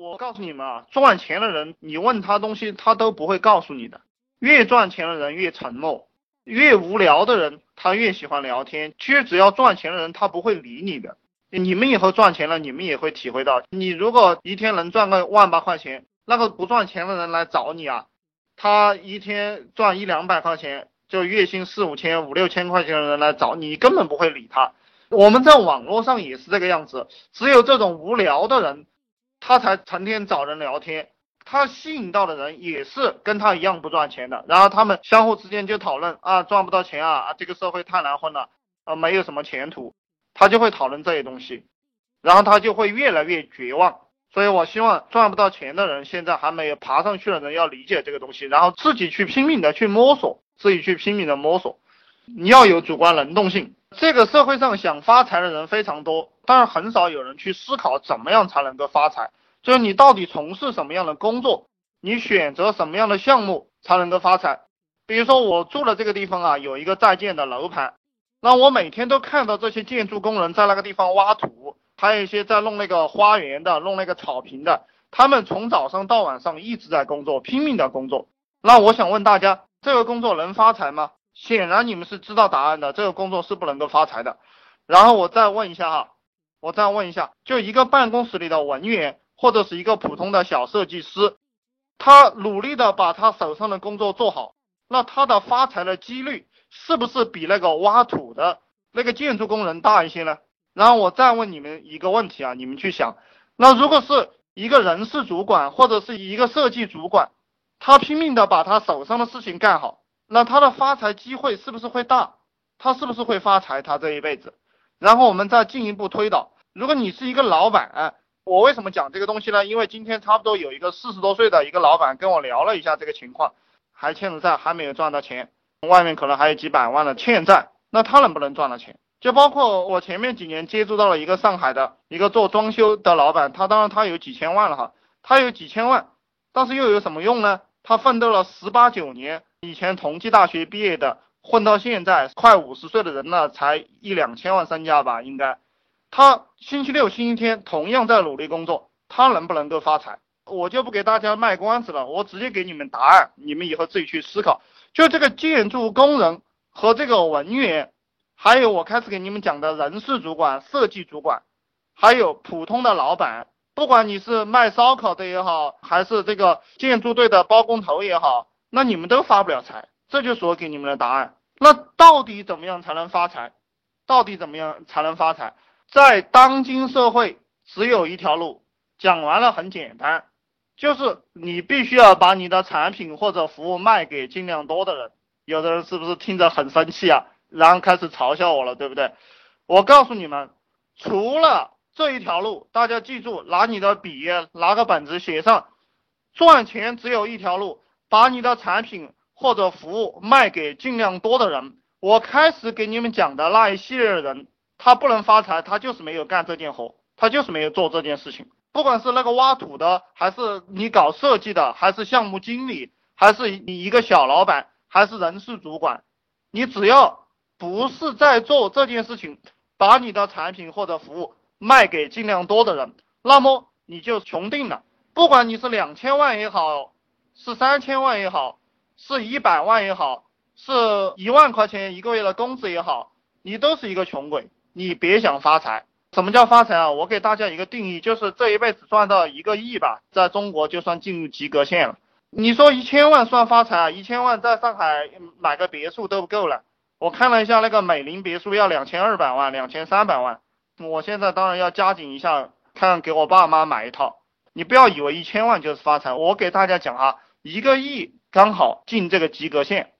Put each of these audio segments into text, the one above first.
我告诉你们啊，赚钱的人，你问他东西，他都不会告诉你的。越赚钱的人越沉默，越无聊的人他越喜欢聊天。其实只要赚钱的人，他不会理你的。你们以后赚钱了，你们也会体会到，你如果一天能赚个万八块钱，那个不赚钱的人来找你啊，他一天赚一两百块钱，就月薪四五千、五六千块钱的人来找你，根本不会理他。我们在网络上也是这个样子，只有这种无聊的人，他才成天找人聊天。他吸引到的人也是跟他一样不赚钱的，然后他们相互之间就讨论啊，赚不到钱啊，这个社会太难混了，啊，没有什么前途，他就会讨论这些东西，然后他就会越来越绝望。所以我希望赚不到钱的人，现在还没有爬上去的人要理解这个东西，然后自己去拼命的去摸索，自己去拼命的摸索。你要有主观能动性。这个社会上想发财的人非常多，但是很少有人去思考怎么样才能够发财。就是你到底从事什么样的工作，你选择什么样的项目才能够发财。比如说我住的这个地方啊，有一个在建的楼盘，那我每天都看到这些建筑工人在那个地方挖土，还有一些在弄那个花园的、弄那个草坪的，他们从早上到晚上一直在工作，拼命的工作。那我想问大家，这个工作能发财吗？显然你们是知道答案的，这个工作是不能够发财的。然后我再问一下哈，我再问一下，就一个办公室里的文员。或者是一个普通的小设计师，他努力的把他手上的工作做好，那他的发财的几率是不是比那个挖土的那个建筑工人大一些呢？然后我再问你们一个问题啊，你们去想，那如果是一个人事主管或者是一个设计主管，他拼命的把他手上的事情干好，那他的发财机会是不是会大？他是不是会发财？他这一辈子？然后我们再进一步推导，如果你是一个老板。我为什么讲这个东西呢？因为今天差不多有一个四十多岁的一个老板跟我聊了一下这个情况，还欠着债，还没有赚到钱，外面可能还有几百万的欠债，那他能不能赚到钱？就包括我前面几年接触到了一个上海的一个做装修的老板，他当然他有几千万了哈，他有几千万，但是又有什么用呢？他奋斗了十八九年，以前同济大学毕业的，混到现在快五十岁的人了，才一两千万身家吧，应该。他星期六、星期天同样在努力工作，他能不能够发财？我就不给大家卖关子了，我直接给你们答案，你们以后自己去思考。就这个建筑工人和这个文员，还有我开始给你们讲的人事主管、设计主管，还有普通的老板，不管你是卖烧烤的也好，还是这个建筑队的包工头也好，那你们都发不了财。这就是我给你们的答案。那到底怎么样才能发财？到底怎么样才能发财？在当今社会，只有一条路，讲完了很简单，就是你必须要把你的产品或者服务卖给尽量多的人。有的人是不是听着很生气啊？然后开始嘲笑我了，对不对？我告诉你们，除了这一条路，大家记住，拿你的笔，拿个本子写上，赚钱只有一条路，把你的产品或者服务卖给尽量多的人。我开始给你们讲的那一系列的人。他不能发财，他就是没有干这件活，他就是没有做这件事情。不管是那个挖土的，还是你搞设计的，还是项目经理，还是你一个小老板，还是人事主管，你只要不是在做这件事情，把你的产品或者服务卖给尽量多的人，那么你就穷定了。不管你是两千万也好，是三千万也好，是一百万也好，是一万块钱一个月的工资也好，你都是一个穷鬼。你别想发财，什么叫发财啊？我给大家一个定义，就是这一辈子赚到一个亿吧，在中国就算进入及格线了。你说一千万算发财啊？一千万在上海买个别墅都不够了。我看了一下那个美林别墅要两千二百万、两千三百万。我现在当然要加紧一下，看给我爸妈买一套。你不要以为一千万就是发财，我给大家讲啊，一个亿刚好进这个及格线，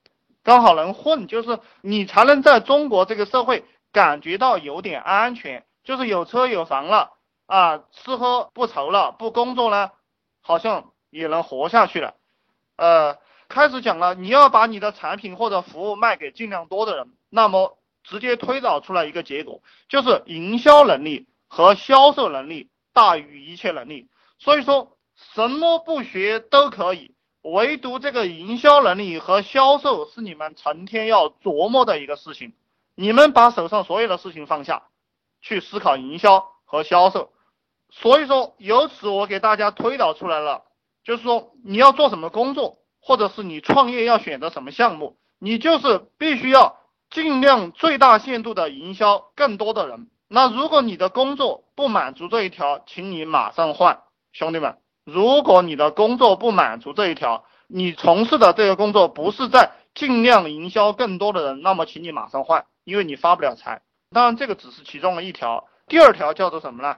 刚好能混，就是你才能在中国这个社会。感觉到有点安全，就是有车有房了啊，吃喝不愁了，不工作呢，好像也能活下去了。呃，开始讲了，你要把你的产品或者服务卖给尽量多的人，那么直接推导出来一个结果，就是营销能力和销售能力大于一切能力。所以说，什么不学都可以，唯独这个营销能力和销售是你们成天要琢磨的一个事情。你们把手上所有的事情放下，去思考营销和销售，所以说，由此我给大家推导出来了，就是说你要做什么工作，或者是你创业要选择什么项目，你就是必须要尽量最大限度的营销更多的人。那如果你的工作不满足这一条，请你马上换，兄弟们。如果你的工作不满足这一条，你从事的这个工作不是在尽量营销更多的人，那么请你马上换，因为你发不了财。当然，这个只是其中的一条。第二条叫做什么呢？